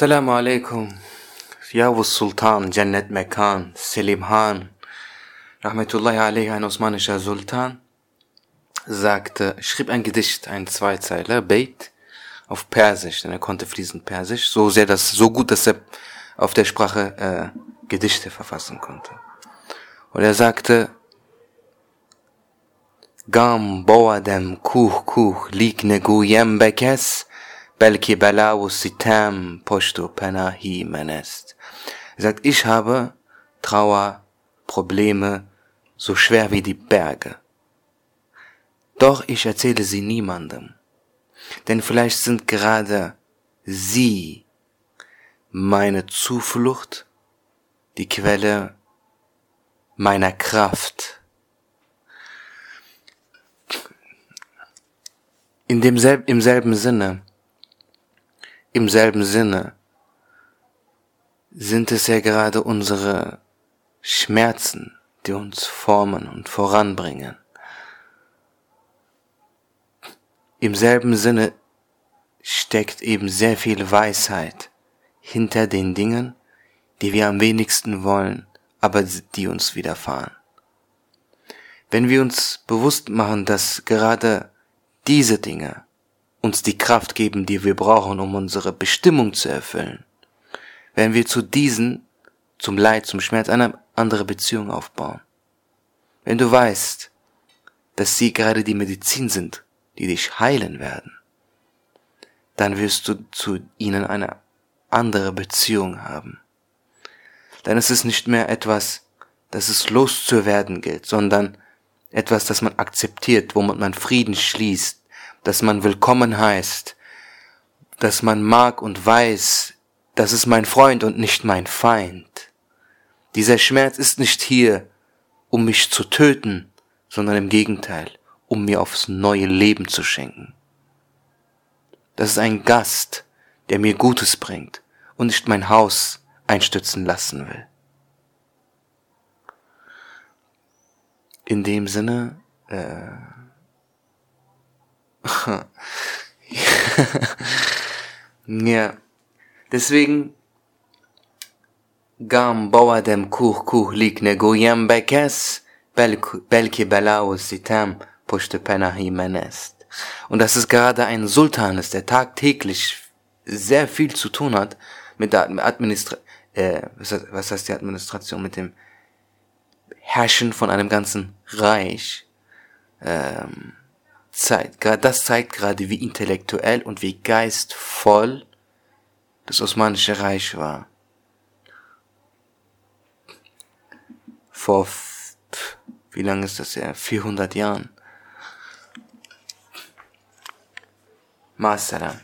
Assalamu alaikum. Yavuz Sultan, Cennet Mekan, Selim Han, Rahmetullahi alaihi, ein osmanischer Sultan, sagte, schrieb ein Gedicht, ein Zweizeiler, Beit, auf Persisch, denn er konnte fließend Persisch, so sehr, dass, so gut, dass er auf der Sprache äh, Gedichte verfassen konnte. Und er sagte, Gam boadem kuh kuh lik neguyem bekes, belki bela و sitam پشت و پناهی من است. Er sagt, ich habe Trauer, Probleme, so schwer wie die Berge. Doch ich erzähle sie niemandem. Denn vielleicht sind gerade sie meine Zuflucht, die Quelle meiner Kraft. In demselben, im selben Sinne, im selben Sinne sind es ja gerade unsere Schmerzen, die uns formen und voranbringen. Im selben Sinne steckt eben sehr viel Weisheit hinter den Dingen, die wir am wenigsten wollen, aber die uns widerfahren. Wenn wir uns bewusst machen, dass gerade diese Dinge uns die Kraft geben, die wir brauchen, um unsere Bestimmung zu erfüllen, wenn wir zu diesen, zum Leid, zum Schmerz eine andere Beziehung aufbauen. Wenn du weißt, dass sie gerade die Medizin sind, die dich heilen werden, dann wirst du zu ihnen eine andere Beziehung haben. Dann ist es nicht mehr etwas, das es loszuwerden gilt, sondern etwas, das man akzeptiert, womit man Frieden schließt, dass man willkommen heißt, dass man mag und weiß, das ist mein Freund und nicht mein Feind. Dieser Schmerz ist nicht hier, um mich zu töten, sondern im Gegenteil, um mir aufs neue Leben zu schenken. Das ist ein Gast, der mir Gutes bringt und nicht mein Haus einstützen lassen will. In dem Sinne, äh, ja. Deswegen Gam boadem kuch kuh likne goyem bekes, belki bela u sitem pushte penahi menest. Und das ist gerade ein Sultan ist, der tagtäglich sehr viel zu tun hat mit der Administra äh, was heißt die Administration, mit dem Herrschen von einem ganzen Reich. Ähm, zeigt, das zeigt gerade, wie intellektuell und wie geistvoll das Osmanische Reich war. Vor, wie lange ist das her? 400 Jahren. Masalam.